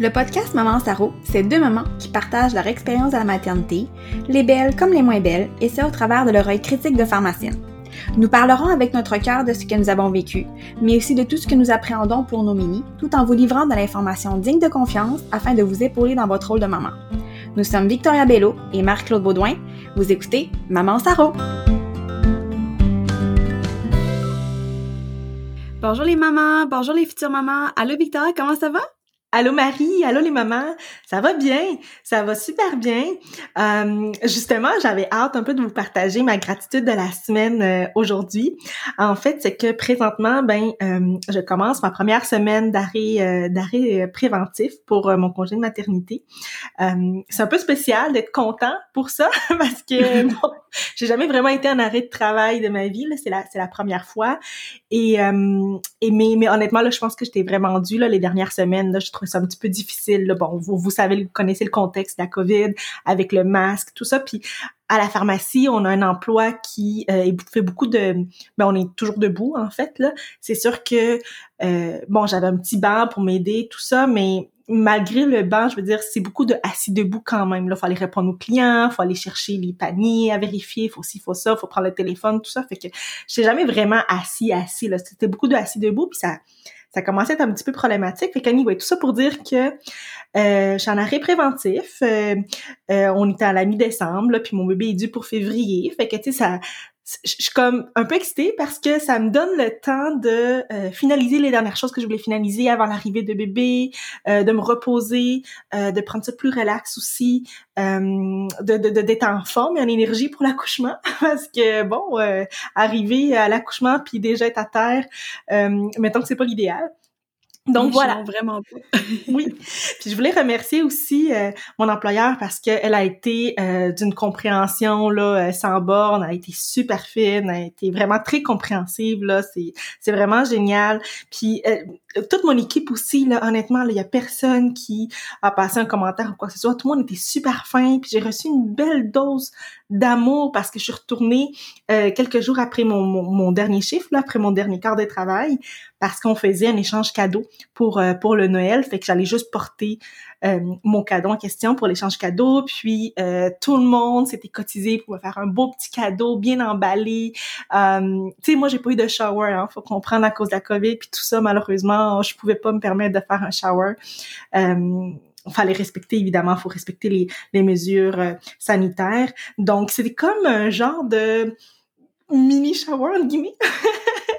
Le podcast Maman Saro, c'est deux mamans qui partagent leur expérience de la maternité, les belles comme les moins belles, et ce au travers de leur œil critique de pharmacienne. Nous parlerons avec notre cœur de ce que nous avons vécu, mais aussi de tout ce que nous appréhendons pour nos mini, tout en vous livrant de l'information digne de confiance afin de vous épauler dans votre rôle de maman. Nous sommes Victoria Bello et Marc-Claude Baudouin. Vous écoutez Maman Saro. Bonjour les mamans, bonjour les futures mamans. Allô Victoria, comment ça va? Allô Marie, allô les mamans, ça va bien, ça va super bien. Euh, justement, j'avais hâte un peu de vous partager ma gratitude de la semaine euh, aujourd'hui. En fait, c'est que présentement, ben, euh, je commence ma première semaine d'arrêt d'arrêt préventif pour mon congé de maternité. c'est un peu spécial d'être content pour ça parce que bon, j'ai jamais vraiment été en arrêt de travail de ma vie. C'est la c'est la première fois. Et, et mais, mais honnêtement là, je pense que j'étais vraiment due là les dernières semaines. Là, je c'est un petit peu difficile. Bon, vous, vous savez, vous connaissez le contexte de la COVID avec le masque, tout ça. Puis à la pharmacie, on a un emploi qui euh, fait beaucoup de... Ben, on est toujours debout, en fait. là. C'est sûr que, euh, bon, j'avais un petit banc pour m'aider, tout ça, mais malgré le banc, je veux dire, c'est beaucoup de assis debout quand même. Là, faut aller répondre aux clients, faut aller chercher les paniers à vérifier, faut ci, faut ça, faut prendre le téléphone, tout ça. Fait que je jamais vraiment assis, assis. Là, c'était beaucoup de assis debout, puis ça, ça commençait à être un petit peu problématique. Fait qu'anyway, tout ça pour dire que euh, j'en arrêt préventif. Euh, euh, on était à la mi-décembre, puis mon bébé est dû pour février. Fait que, tu sais, ça, je suis comme un peu excitée parce que ça me donne le temps de euh, finaliser les dernières choses que je voulais finaliser avant l'arrivée de bébé, euh, de me reposer, euh, de prendre ça plus relax aussi, de, de, d'être en forme et en énergie pour l'accouchement parce que bon, arriver à l'accouchement puis déjà être à terre, mettons que c'est pas l'idéal. Donc voilà. Vraiment pas. oui. Puis je voulais remercier aussi euh, mon employeur parce qu'elle a été euh, d'une compréhension là euh, sans borne, elle a été super fine, elle a été vraiment très compréhensive là, c'est c'est vraiment génial. Puis toute mon équipe aussi là, honnêtement, il y a personne qui a passé un commentaire ou quoi que ce soit, tout le monde était super fin, puis j'ai reçu une belle dose d'amour parce que je suis retournée quelques jours après mon, mon, dernier chiffre là, après mon dernier quart de travail parce qu'on faisait un échange cadeau pour euh, pour le Noël, fait que j'allais juste porter euh, mon cadeau en question pour l'échange cadeau, puis euh, tout le monde s'était cotisé pour me faire un beau petit cadeau bien emballé. tu sais, moi j'ai pas eu de shower, hein, faut comprendre à cause de la Covid puis tout ça malheureusement, je pouvais pas me permettre de faire un shower. Euh, fallait respecter évidemment, faut respecter les, les mesures sanitaires. Donc c'était comme un genre de mini shower en guillemets.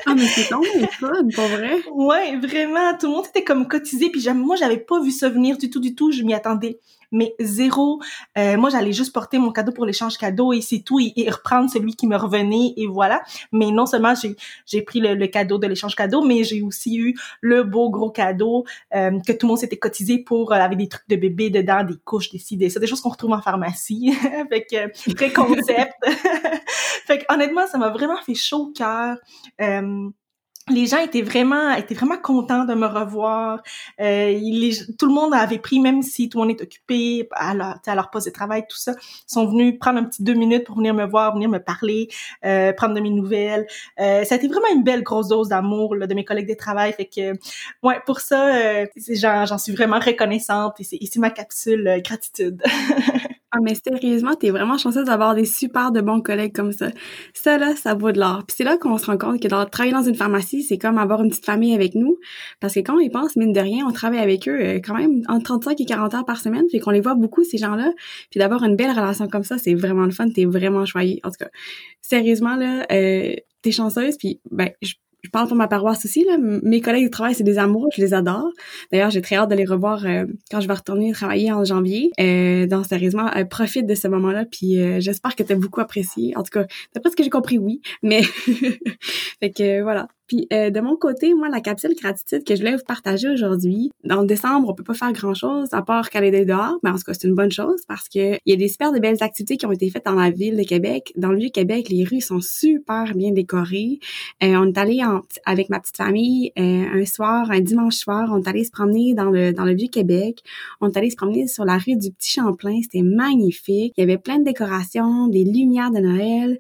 Ah, mais c'est tellement fun, pour vrai. Ouais, vraiment. Tout le monde était comme cotisé. Puis moi, j'avais pas vu ça venir du tout, du tout. Je m'y attendais. Mais zéro. Euh, moi, j'allais juste porter mon cadeau pour l'échange cadeau et c'est tout. Et, reprendre celui qui me revenait et voilà. Mais non seulement j'ai, j'ai pris le, cadeau de l'échange cadeau, mais j'ai aussi eu le beau gros cadeau euh, que tout le monde s'était cotisé pour, euh, avec des trucs de bébé dedans, des couches, des ci, des des choses qu'on retrouve en pharmacie. fait que, très concept. fait que honnêtement, ça m'a vraiment fait chaud au cœur. Euh, les gens étaient vraiment étaient vraiment contents de me revoir. Euh, tout le monde avait pris, même si tout le monde est occupé à leur, à leur poste de travail, tout ça, sont venus prendre un petit deux minutes pour venir me voir, venir me parler, euh, prendre de mes nouvelles. Euh, ça a été vraiment une belle grosse dose d'amour de mes collègues de travail. Fait que, ouais, pour ça, euh, j'en suis vraiment reconnaissante et c'est ma capsule euh, gratitude. Ah, mais sérieusement, t'es vraiment chanceuse d'avoir des super de bons collègues comme ça. Ça, là, ça vaut de l'or. Puis c'est là qu'on se rend compte que dans, travailler dans une pharmacie, c'est comme avoir une petite famille avec nous. Parce que quand on y pense, mine de rien, on travaille avec eux euh, quand même entre 35 et 40 heures par semaine. Fait qu'on les voit beaucoup, ces gens-là. Puis d'avoir une belle relation comme ça, c'est vraiment le fun. T'es vraiment choyé. En tout cas, sérieusement, là, euh, t'es chanceuse. Puis, ben, je je parle pour ma paroisse aussi. Là. Mes collègues de travail, c'est des amours, je les adore. D'ailleurs, j'ai très hâte de les revoir euh, quand je vais retourner travailler en janvier. Euh, donc, sérieusement, euh, profite de ce moment-là, puis euh, j'espère que tu as beaucoup apprécié. En tout cas, d'après ce que j'ai compris, oui. Mais, fait que voilà. Puis euh, de mon côté, moi, la capsule gratitude que je voulais vous partager aujourd'hui, en décembre, on peut pas faire grand-chose à part qu'aller dehors, mais en tout cas, c'est une bonne chose parce que il y a des super de belles activités qui ont été faites dans la ville de Québec. Dans le Vieux-Québec, les rues sont super bien décorées. Euh, on est allé avec ma petite famille euh, un soir, un dimanche soir, on est allé se promener dans le dans le Vieux-Québec. On est allé se promener sur la rue du Petit Champlain, c'était magnifique. Il y avait plein de décorations, des lumières de Noël.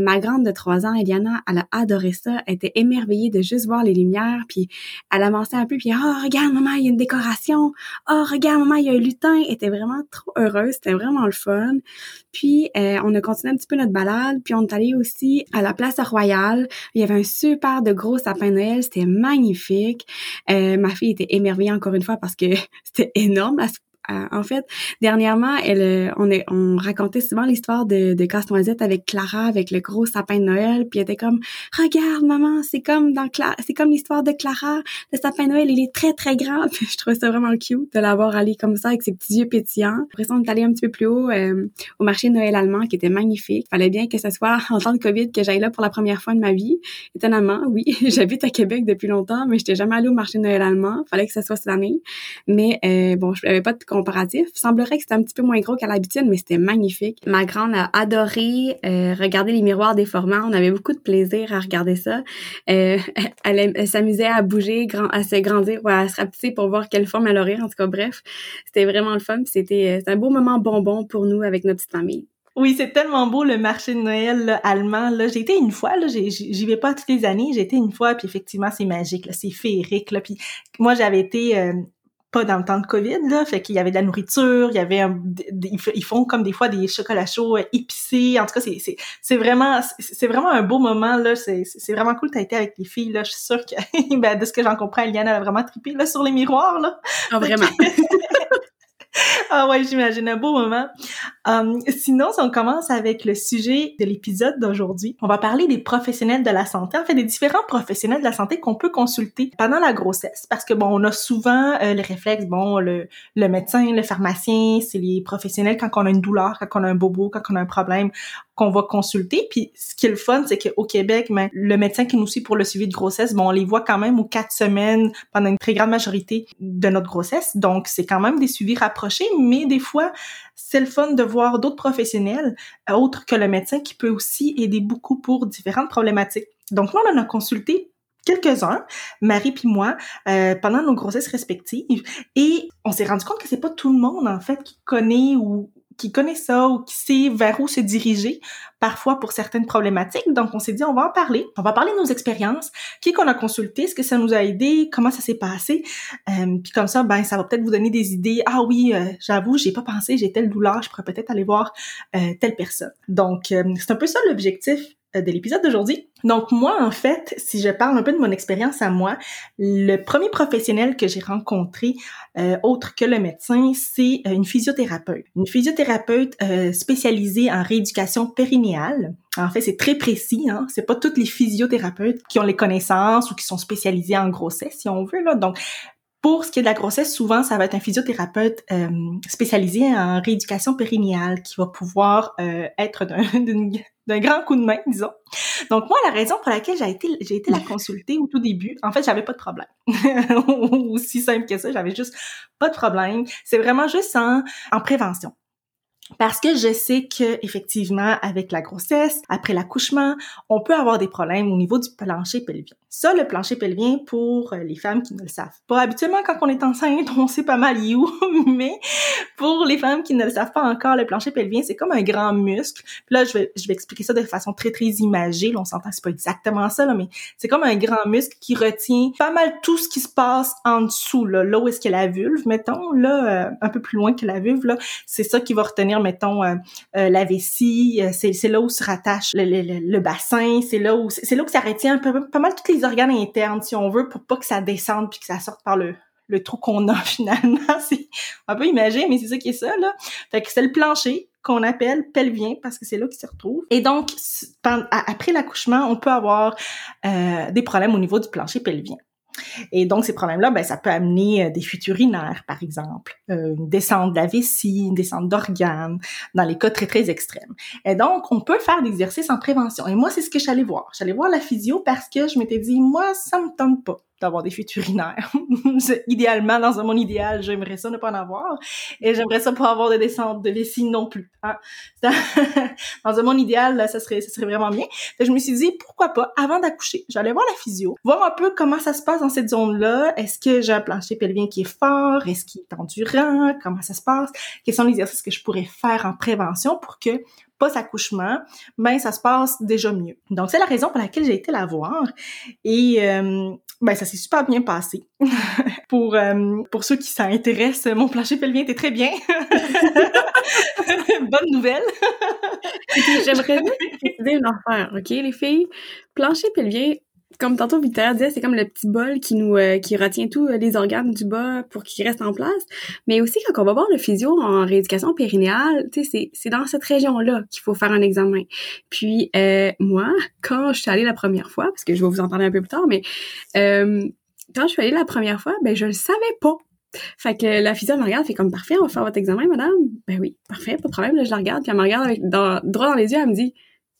ma grande de trois ans, Eliana, elle a adoré ça, était émerveillée de juste voir les lumières, puis elle avançait un peu, puis « Oh, regarde, maman, il y a une décoration! Oh, regarde, maman, il y a un lutin! » Elle était vraiment trop heureuse, c'était vraiment le fun. Puis, euh, on a continué un petit peu notre balade, puis on est allé aussi à la place royale. Il y avait un super de gros sapin Noël, c'était magnifique. Euh, ma fille était émerveillée encore une fois parce que c'était énorme en fait, dernièrement, elle, euh, on, est, on racontait souvent l'histoire de, de Casse-Noisette avec Clara, avec le gros sapin de Noël, puis elle était comme, regarde maman, c'est comme dans c'est comme l'histoire de Clara, le sapin de Noël, il est très très grand. Je trouvais ça vraiment cute de l'avoir allé comme ça avec ses petits yeux pétillants. Après ça, on un petit peu plus haut euh, au marché de Noël allemand qui était magnifique. Fallait bien que ce soit en temps de Covid que j'aille là pour la première fois de ma vie. Étonnamment, oui, j'habite à Québec depuis longtemps, mais j'étais jamais allée au marché de Noël allemand. Fallait que ce soit cette année. Mais euh, bon, je n'avais pas de comparatif. Il semblerait que c'était un petit peu moins gros qu'à l'habitude, mais c'était magnifique. Ma grande a adoré euh, regarder les miroirs déformants. On avait beaucoup de plaisir à regarder ça. Euh, elle, s'amusait à bouger, à se grandir à se rapetisser pour voir quelle forme elle aurait. En tout cas, bref, c'était vraiment le fun. C'était un beau moment bonbon pour nous avec notre petite famille. Oui, c'est tellement beau le marché de Noël allemand. Là, j'ai été une fois. Là, j'y vais pas toutes les années. J'ai été une fois, puis effectivement, c'est magique. C'est féerique. Moi, j'avais été euh, pas dans le temps de COVID, là, fait qu'il y avait de la nourriture, il y avait ils font comme des fois des chocolats chauds euh, épicés. En tout cas, c'est c'est c'est vraiment c'est vraiment un beau moment là. C'est c'est vraiment cool. T'as été avec les filles là. Je suis sûre que ben, de ce que j'en comprends, Eliane a vraiment trippé là sur les miroirs là. Ah, vraiment. ah ouais, j'imagine un beau moment. Um, sinon, si on commence avec le sujet de l'épisode d'aujourd'hui, on va parler des professionnels de la santé, en fait des différents professionnels de la santé qu'on peut consulter pendant la grossesse. Parce que bon, on a souvent euh, le réflexe, bon, le, médecin, le pharmacien, c'est les professionnels quand on a une douleur, quand on a un bobo, quand on a un problème, qu'on va consulter. Puis ce qui est le fun, c'est qu'au Québec, ben, le médecin qui nous suit pour le suivi de grossesse, bon, on les voit quand même aux quatre semaines pendant une très grande majorité de notre grossesse. Donc, c'est quand même des suivis rapprochés, mais des fois, c'est le fun de voir d'autres professionnels euh, autres que le médecin qui peut aussi aider beaucoup pour différentes problématiques. Donc là, on en a consulté quelques-uns, Marie puis moi, euh, pendant nos grossesses respectives, et on s'est rendu compte que c'est pas tout le monde en fait qui connaît ou qui connaît ça ou qui sait vers où se diriger parfois pour certaines problématiques. Donc, on s'est dit, on va en parler. On va parler de nos expériences, qui qu'on a consulté, ce que ça nous a aidé, comment ça s'est passé. Euh, puis comme ça, ben, ça va peut-être vous donner des idées. Ah oui, euh, j'avoue, j'ai pas pensé, j'ai telle douleur, je pourrais peut-être aller voir euh, telle personne. Donc, euh, c'est un peu ça l'objectif de l'épisode d'aujourd'hui. Donc moi, en fait, si je parle un peu de mon expérience à moi, le premier professionnel que j'ai rencontré, euh, autre que le médecin, c'est euh, une physiothérapeute. Une physiothérapeute euh, spécialisée en rééducation périnéale. En fait, c'est très précis. Hein? C'est pas toutes les physiothérapeutes qui ont les connaissances ou qui sont spécialisés en grossesse, si on veut. Là. Donc, pour ce qui est de la grossesse, souvent, ça va être un physiothérapeute euh, spécialisé en rééducation périnéale qui va pouvoir euh, être d'un grand coup de main, disons. Donc moi, la raison pour laquelle j'ai été, j'ai été la consulter au tout début, en fait, j'avais pas de problème. Aussi simple que ça, j'avais juste pas de problème. C'est vraiment juste en, en prévention. Parce que je sais que effectivement avec la grossesse, après l'accouchement, on peut avoir des problèmes au niveau du plancher pelvien. Ça, le plancher pelvien, pour euh, les femmes qui ne le savent pas, habituellement, quand on est enceinte, on sait pas mal où, mais pour les femmes qui ne le savent pas encore, le plancher pelvien, c'est comme un grand muscle. Puis là, je vais, je vais expliquer ça de façon très, très imagée. Là, on s'entend, c'est pas exactement ça, là, mais c'est comme un grand muscle qui retient pas mal tout ce qui se passe en dessous, là, là où est-ce que la vulve, mettons, là, euh, un peu plus loin que la vulve, là, c'est ça qui va retenir, mettons, euh, la vessie, c'est, là où se rattache le, le, le bassin, c'est là où, c'est là où ça retient pas mal toutes les organes internes, si on veut, pour pas que ça descende puis que ça sorte par le, trou qu'on a finalement. C'est un peu imagé, mais c'est ça qui est ça, là. Fait que c'est le plancher qu'on appelle pelvien parce que c'est là qu'il se retrouve. Et donc, après l'accouchement, on peut avoir euh, des problèmes au niveau du plancher pelvien. Et donc, ces problèmes-là, ben, ça peut amener euh, des fuites urinaires, par exemple, euh, une descente de la vessie, une descente d'organes, dans les cas très, très extrêmes. Et donc, on peut faire des exercices en prévention. Et moi, c'est ce que j'allais voir. J'allais voir la physio parce que je m'étais dit, moi, ça me tente pas d'avoir des fuites urinaires. Idéalement, dans un monde idéal, j'aimerais ça ne pas en avoir. Et j'aimerais ça pas avoir de descente de vessie non plus. Hein. dans un monde idéal, ça serait, ça serait vraiment bien. je me suis dit, pourquoi pas, avant d'accoucher, j'allais voir la physio, voir un peu comment ça se passe dans cette zone-là. Est-ce que j'ai un plancher pelvien qui est fort? Est-ce qu'il est endurant? Comment ça se passe? Quels sont les exercices que je pourrais faire en prévention pour que post-accouchement, ben ça se passe déjà mieux. Donc c'est la raison pour laquelle j'ai été la voir et euh, ben ça s'est super bien passé. pour euh, pour ceux qui s'intéressent, mon plancher pelvien était très bien. Bonne nouvelle. J'aimerais préciser une affaire, OK les filles? Plancher pelvien, comme tantôt Victoria disait, c'est comme le petit bol qui nous euh, qui retient tous euh, les organes du bas pour qu'ils restent en place. Mais aussi quand on va voir le physio en rééducation périnéale, tu sais, c'est dans cette région-là qu'il faut faire un examen. Puis euh, moi, quand je suis allée la première fois, parce que je vais vous en parler un peu plus tard, mais quand je suis allée la première fois, ben je le savais pas. Fait que la physio me regarde, fait comme parfait, on va faire votre examen, madame. Ben oui, parfait, pas de problème. Là, je la regarde, puis elle me regarde avec dans, droit dans les yeux, elle me dit,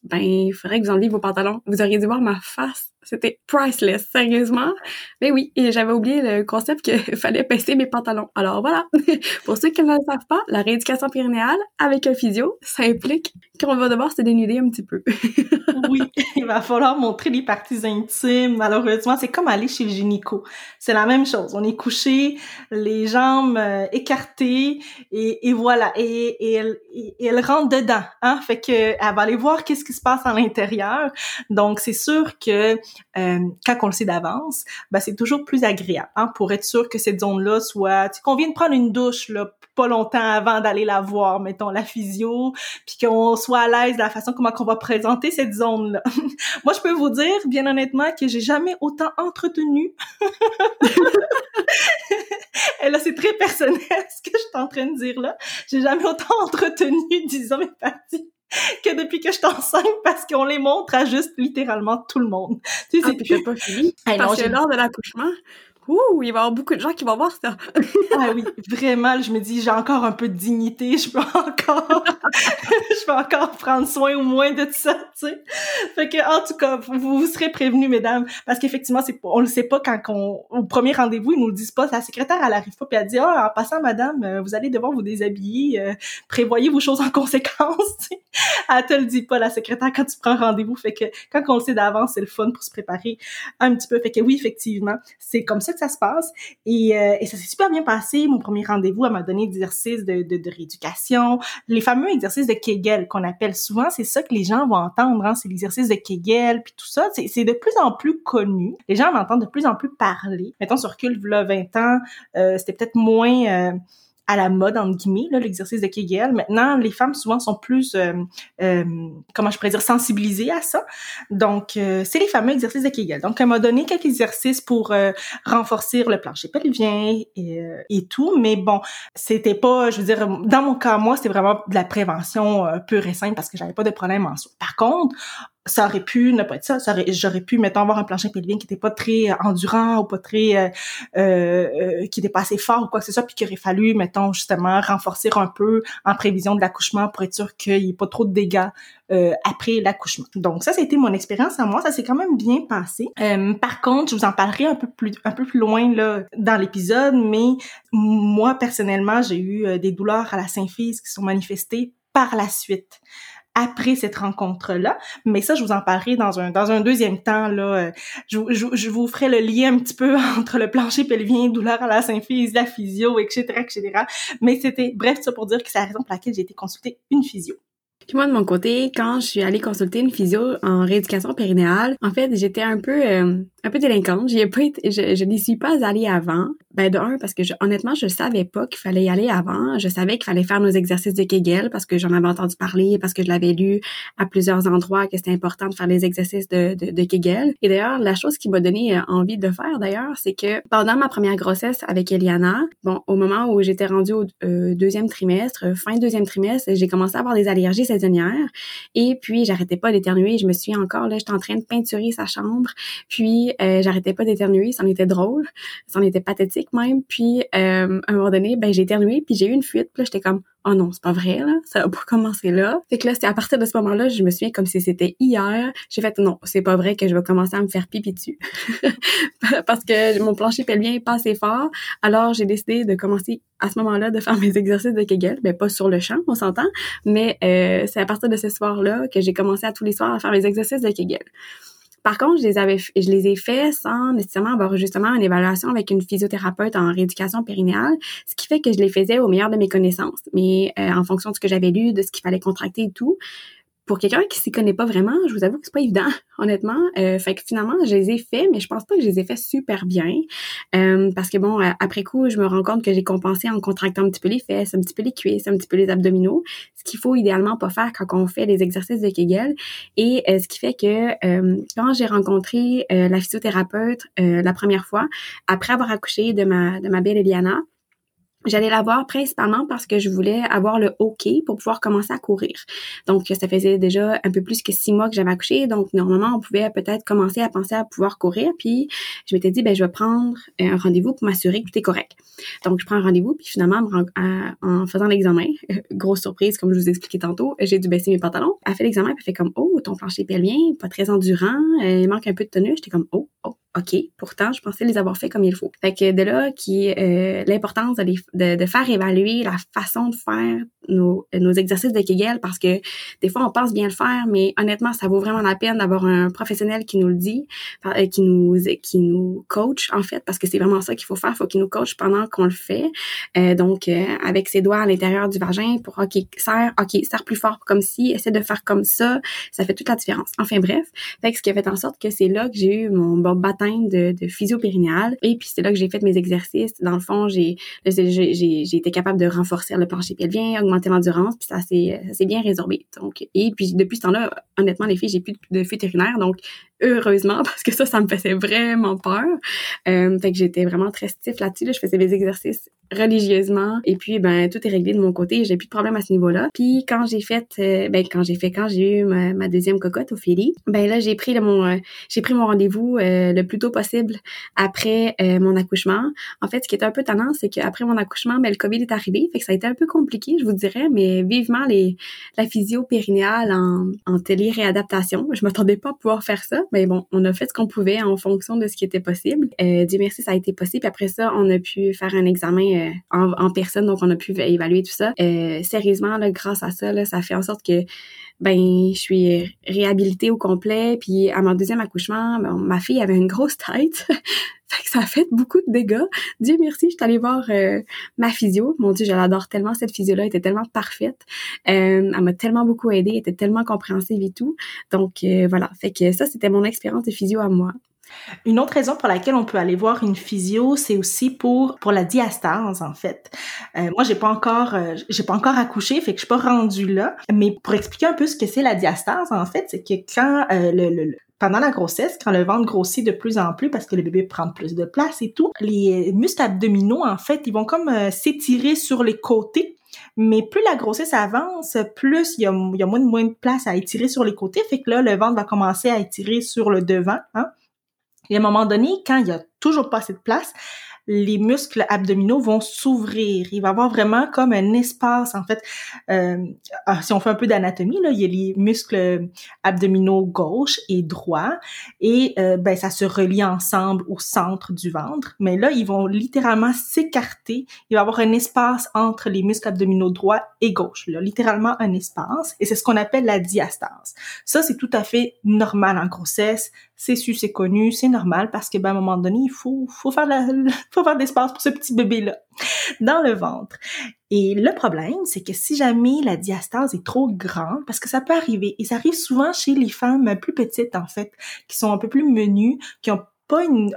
ben il faudrait que vous enleviez vos pantalons. Vous auriez dû voir ma face c'était priceless, sérieusement. Mais oui, j'avais oublié le concept qu'il fallait baisser mes pantalons. Alors voilà, pour ceux qui ne le savent pas, la rééducation périnéale avec un physio, ça implique qu'on va devoir se dénuder un petit peu. oui, il va falloir montrer les parties intimes. Malheureusement, c'est comme aller chez le gynéco. C'est la même chose. On est couché, les jambes euh, écartées et, voilà. Et, et, elle, et, elle rentre dedans. Hein? Fait que elle va aller voir qu'est-ce qui se passe à l'intérieur. Donc, c'est sûr que euh, quand on le sait d'avance, ben, c'est toujours plus agréable hein, pour être sûr que cette zone-là soit... Qu'on vient de prendre une douche là, pas longtemps avant d'aller la voir, mettons, la physio, puis qu'on soit à l'aise de la façon comment on va présenter cette zone-là. Moi, je peux vous dire, bien honnêtement, que j'ai jamais autant entretenu. Et là, c'est très personnel ce que je suis en train de dire là. J'ai jamais autant entretenu, disons, mes parties que depuis que je suis enceinte parce qu'on les montre à juste littéralement tout le monde. Tu sais, ah, c'est pas fini? parce que lors de l'accouchement, Ouh, il va y avoir beaucoup de gens qui vont voir ça. ah oui, vraiment, je me dis, j'ai encore un peu de dignité, je peux encore, je peux encore prendre soin au moins de ça, tu sais. Fait que, en tout cas, vous, vous serez prévenus, mesdames, parce qu'effectivement, c'est on le sait pas quand on, au premier rendez-vous, ils nous le disent pas. La secrétaire, elle arrive pas, puis elle dit, ah, en passant, madame, euh, vous allez devoir vous déshabiller, euh, prévoyez vos choses en conséquence, tu Elle te le dit pas, la secrétaire, quand tu prends rendez-vous. Fait que, quand on le sait d'avance, c'est le fun pour se préparer un petit peu. Fait que oui, effectivement, c'est comme ça que ça se passe. Et, euh, et ça s'est super bien passé. Mon premier rendez-vous, elle m'a donné des exercices de, rééducation. Les fameux exercices de Kegel qu'on appelle souvent, c'est ça que les gens vont entendre. Hein, c'est l'exercice de Kegel, puis tout ça. C'est de plus en plus connu. Les gens m'entendent de plus en plus parler. Mettons, sur recul, là, 20 ans, euh, c'était peut-être moins... Euh, à la mode entre guillemets l'exercice de Kegel. Maintenant, les femmes souvent sont plus euh, euh, comment je pourrais dire sensibilisées à ça. Donc euh, c'est les fameux exercices de Kegel. Donc elle m'a donné quelques exercices pour renforcer le plancher pelvien et, et tout, mais bon, c'était pas je veux dire dans mon cas moi, c'était vraiment de la prévention pure et simple parce que j'avais pas de problème en soi. Par contre, ça aurait pu ne pas être ça. ça j'aurais pu, mettons, avoir un plancher pelvien qui était pas très euh, endurant ou pas très, euh, euh, qui était pas assez fort ou quoi que ce soit, puis qu'il aurait fallu, mettons, justement, renforcer un peu en prévision de l'accouchement pour être sûr qu'il n'y ait pas trop de dégâts euh, après l'accouchement. Donc ça, c'était mon expérience à moi. Ça s'est quand même bien passé. par contre, je vous en parlerai un peu plus, un peu plus loin là dans l'épisode, mais moi personnellement, j'ai eu des douleurs à la symphyse qui sont manifestées par la suite après cette rencontre-là. Mais ça, je vous en parlerai dans un, dans un deuxième temps. Là. Je, je, je vous ferai le lien un petit peu entre le plancher pelvien, douleur à la symphyse, la physio, etc., etc. Mais c'était, bref, ça pour dire que c'est la raison pour laquelle j'ai été consulter une physio. Puis moi, de mon côté, quand je suis allée consulter une physio en rééducation périnéale, en fait, j'étais un peu euh, un peu délinquante. J'y ai pas été, je, je n'y suis pas allée avant. Ben de un parce que je, honnêtement, je savais pas qu'il fallait y aller avant. Je savais qu'il fallait faire nos exercices de Kegel parce que j'en avais entendu parler, parce que je l'avais lu à plusieurs endroits que c'était important de faire les exercices de, de, de Kegel. Et d'ailleurs, la chose qui m'a donné euh, envie de faire d'ailleurs, c'est que pendant ma première grossesse avec Eliana, bon, au moment où j'étais rendue au euh, deuxième trimestre, fin deuxième trimestre, j'ai commencé à avoir des allergies saisonnières. Et puis j'arrêtais pas d'éternuer. Je me suis encore là, j'étais en train de peinturer sa chambre. Puis euh, j'arrêtais pas d'éternuer, c'en était drôle, c'en était pathétique même. Puis euh, à un moment donné, ben j'ai éternué, puis j'ai eu une fuite. Puis là, j'étais comme oh non, c'est pas vrai là, ça va pas commencer là. Fait que là, c'est à partir de ce moment-là, je me souviens comme si c'était hier. J'ai fait non, c'est pas vrai que je vais commencer à me faire pipi dessus parce que mon plancher pelvien est pas assez fort. Alors j'ai décidé de commencer à ce moment-là de faire mes exercices de Kegel, ben, pas sur le champ, on s'entend, mais euh, c'est à partir de ce soir-là que j'ai commencé à tous les soirs à faire mes exercices de Kegel. Par contre, je les avais, je les ai faits sans nécessairement avoir justement une évaluation avec une physiothérapeute en rééducation périnéale, ce qui fait que je les faisais au meilleur de mes connaissances, mais euh, en fonction de ce que j'avais lu, de ce qu'il fallait contracter et tout pour quelqu'un qui s'y connaît pas vraiment, je vous avoue que c'est pas évident, honnêtement. Euh, fait que finalement, je les ai faits, mais je pense pas que je les ai faits super bien. Euh, parce que bon, après coup, je me rends compte que j'ai compensé en contractant un petit peu les fesses, un petit peu les cuisses, un petit peu les abdominaux, ce qu'il faut idéalement pas faire quand on fait des exercices de Kegel. Et euh, ce qui fait que quand j'ai rencontré la physiothérapeute la première fois, après avoir accouché de ma de ma belle Eliana, J'allais la voir principalement parce que je voulais avoir le OK pour pouvoir commencer à courir. Donc, ça faisait déjà un peu plus que six mois que j'avais accouché. Donc, normalement, on pouvait peut-être commencer à penser à pouvoir courir. Puis, je m'étais dit, ben, je vais prendre un rendez-vous pour m'assurer que tout est correct. Donc, je prends un rendez-vous. Puis, finalement, en faisant l'examen, grosse surprise, comme je vous expliquais tantôt, j'ai dû baisser mes pantalons. Elle fait l'examen, elle fait comme, oh, ton plancher pelvien, pas très endurant, il manque un peu de tenue. J'étais comme, oh, oh, OK. Pourtant, je pensais les avoir fait comme il faut. Fait que de là qui euh, l'importance de, de, de, faire évaluer la façon de faire nos, nos exercices de Kegel parce que des fois on pense bien le faire, mais honnêtement, ça vaut vraiment la peine d'avoir un professionnel qui nous le dit, euh, qui nous qui nous coach en fait, parce que c'est vraiment ça qu'il faut faire. Il faut qu'il nous coach pendant qu'on le fait. Euh, donc euh, avec ses doigts à l'intérieur du vagin pour OK serre, OK serre plus fort comme si, essaie de faire comme ça, ça fait toute la différence. Enfin bref, fait que ce qui a fait en sorte que c'est là que j'ai eu mon baptême de, de physio périnéal et puis c'est là que j'ai fait mes exercices. Dans le fond, j'ai été capable de renforcer le plancher pelvien, augmenter l'endurance, puis ça s'est bien résorbé. Et puis depuis ce temps-là, honnêtement les filles, j'ai plus de vétérinaire donc heureusement parce que ça ça me faisait vraiment peur. Euh, fait que j'étais vraiment très stiff là-dessus, là. je faisais des exercices religieusement. Et puis ben tout est réglé de mon côté. J'ai plus de problème à ce niveau-là. Puis quand j'ai fait euh, ben quand j'ai fait quand j'ai eu ma, deuxième cocotte au Philly ben là j'ai pris mon euh, j'ai pris mon rendez-vous euh, le plus tôt possible après mon accouchement. En fait ce qui est un peu tannant c'est qu'après mon accouchement ben le Covid est arrivé. Fait que ça a été un peu compliqué je vous dirais mais vivement les la physio périnéale en, en télé-réadaptation. Je m'attendais pas à pouvoir faire ça mais bon on a fait ce qu'on pouvait en fonction de ce qui était possible Dieu merci ça a été possible après ça on a pu faire un examen euh, en, personne, donc on a pu évaluer tout ça. Euh, sérieusement, grâce à ça, là, ça fait en sorte que ben je suis réhabilitée au complet. Puis à mon deuxième accouchement, ben, ma fille avait une grosse tête. fait que ça a fait beaucoup de dégâts. Dieu merci, je suis allée voir euh, ma physio. Mon Dieu, je l'adore tellement, cette physio-là était tellement parfaite. elle m'a tellement beaucoup aidée, elle était tellement compréhensive et tout. Donc voilà, fait que ça, c'était mon expérience de physio à moi. Une autre raison pour laquelle on peut aller voir une physio, c'est aussi pour la diastase en fait. Euh, moi, j'ai pas encore euh, j'ai pas encore accouché, fait que je suis pas rendue là. Mais pour expliquer un peu ce que c'est la diastase en fait, c'est que quand euh, le, pendant la grossesse, quand le ventre grossit de plus en plus parce que le bébé prend plus de place et tout, les muscles abdominaux en fait, ils vont comme s'étirer sur les côtés mais plus la grossesse avance, plus il y a, moins de place à étirer sur les côtés, fait que là, le ventre va commencer à étirer sur le devant, hein, et à un moment donné, quand il y a toujours pas assez de place, les muscles abdominaux vont s'ouvrir. Il va y avoir vraiment comme un espace, en fait. Euh, ah, si on fait un peu d'anatomie, là, il y a les muscles abdominaux gauche et droit, et euh, ben ça se relie ensemble au centre du ventre. Mais là, ils vont littéralement s'écarter. Il va y avoir un espace entre les muscles abdominaux droit et gauche. Là, littéralement un espace, et c'est ce qu'on appelle la diastase. Ça, c'est tout à fait normal en grossesse. C'est su, c'est connu, c'est normal parce que ben, à un moment donné, il faut, faut faire la, faut faire d'espace pour ce petit bébé-là dans le ventre. Et le problème, c'est que si jamais la diastase est trop grande, parce que ça peut arriver, et ça arrive souvent chez les femmes plus petites, en fait, qui sont un peu plus menues, qui ont pas une,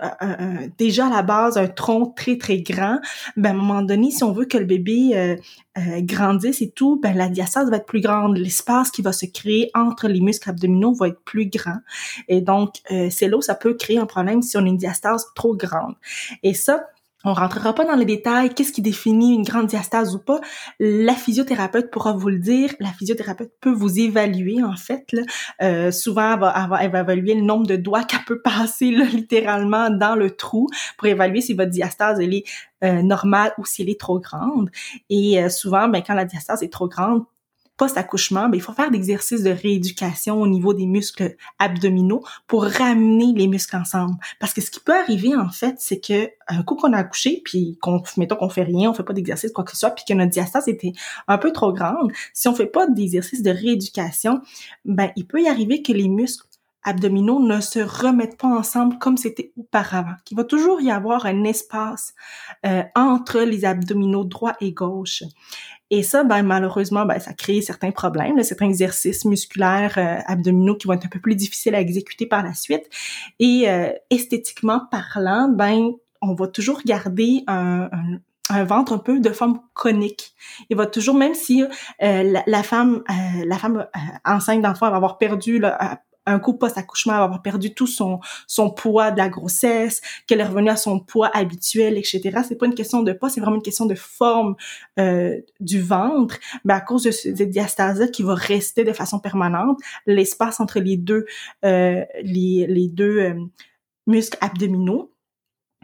déjà à la base un tronc très très grand, ben à un moment donné, si on veut que le bébé euh, euh, grandisse et tout, ben la diastase va être plus grande, l'espace qui va se créer entre les muscles abdominaux va être plus grand, et donc euh, c'est là où ça peut créer un problème si on a une diastase trop grande. Et ça, on rentrera pas dans les détails, qu'est-ce qui définit une grande diastase ou pas. La physiothérapeute pourra vous le dire. La physiothérapeute peut vous évaluer, en fait. Euh, souvent, elle va, elle va, évaluer le nombre de doigts qu'elle peut passer là, littéralement dans le trou pour évaluer si votre diastase elle est euh, normale ou si elle est trop grande. Et euh, souvent, ben, quand la diastase est trop grande, post-accouchement, ben, il faut faire des exercices de rééducation au niveau des muscles abdominaux pour ramener les muscles ensemble. Parce que ce qui peut arriver, en fait, c'est que un coup qu'on a accouché, puis qu'on, mettons qu'on fait rien, on fait pas d'exercice, quoi que ce soit, puis que notre diastase était un peu trop grande, si on fait pas d'exercices de rééducation, ben, il peut y arriver que les muscles abdominaux ne se remettent pas ensemble comme c'était auparavant. Qu'il va toujours y avoir un espace euh, entre les abdominaux droit et gauche. Et ça, ben, malheureusement, ben, ça crée certains problèmes, certains exercices musculaires euh, abdominaux qui vont être un peu plus difficiles à exécuter par la suite. Et euh, esthétiquement parlant, ben, on va toujours garder un, ventre un peu de forme conique. Il va toujours, même si euh, la, femme, la femme enceinte d'enfant va avoir perdu là, un coup post-accouchement, elle va avoir perdu tout son, son poids de la grossesse, qu'elle est revenue à son poids habituel, etc. C'est pas une question de poids, c'est vraiment une question de forme euh, du ventre. Mais à cause de cette diastase qui va rester de façon permanente, l'espace entre les deux, euh, les, les deux euh, muscles abdominaux,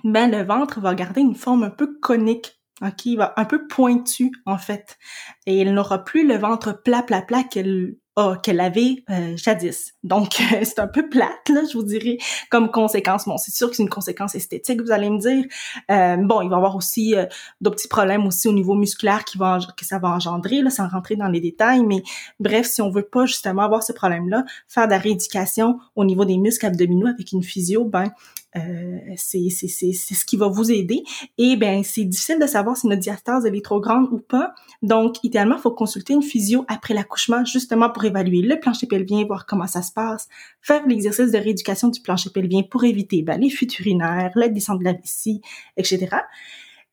ben le ventre va garder une forme un peu conique. Il va un peu pointu en fait. Et il n'aura plus le ventre plat plat plat qu'elle oh, qu'elle avait euh, jadis. Donc, c'est un peu plate, là, je vous dirais, comme conséquence. Bon, c'est sûr que c'est une conséquence esthétique, vous allez me dire. Euh, bon, il va y avoir aussi euh, d'autres petits problèmes aussi au niveau musculaire qui va, que ça va engendrer, là, sans rentrer dans les détails. Mais bref, si on veut pas justement avoir ce problème-là, faire de la rééducation au niveau des muscles abdominaux avec une physio, ben, euh, c'est ce qui va vous aider. Et ben c'est difficile de savoir si notre diastase elle est trop grande ou pas. Donc idéalement, il faut consulter une physio après l'accouchement justement pour évaluer le plancher pelvien, voir comment ça se passe, faire l'exercice de rééducation du plancher pelvien pour éviter ben, les fuites urinaires, la descente de la vessie, etc.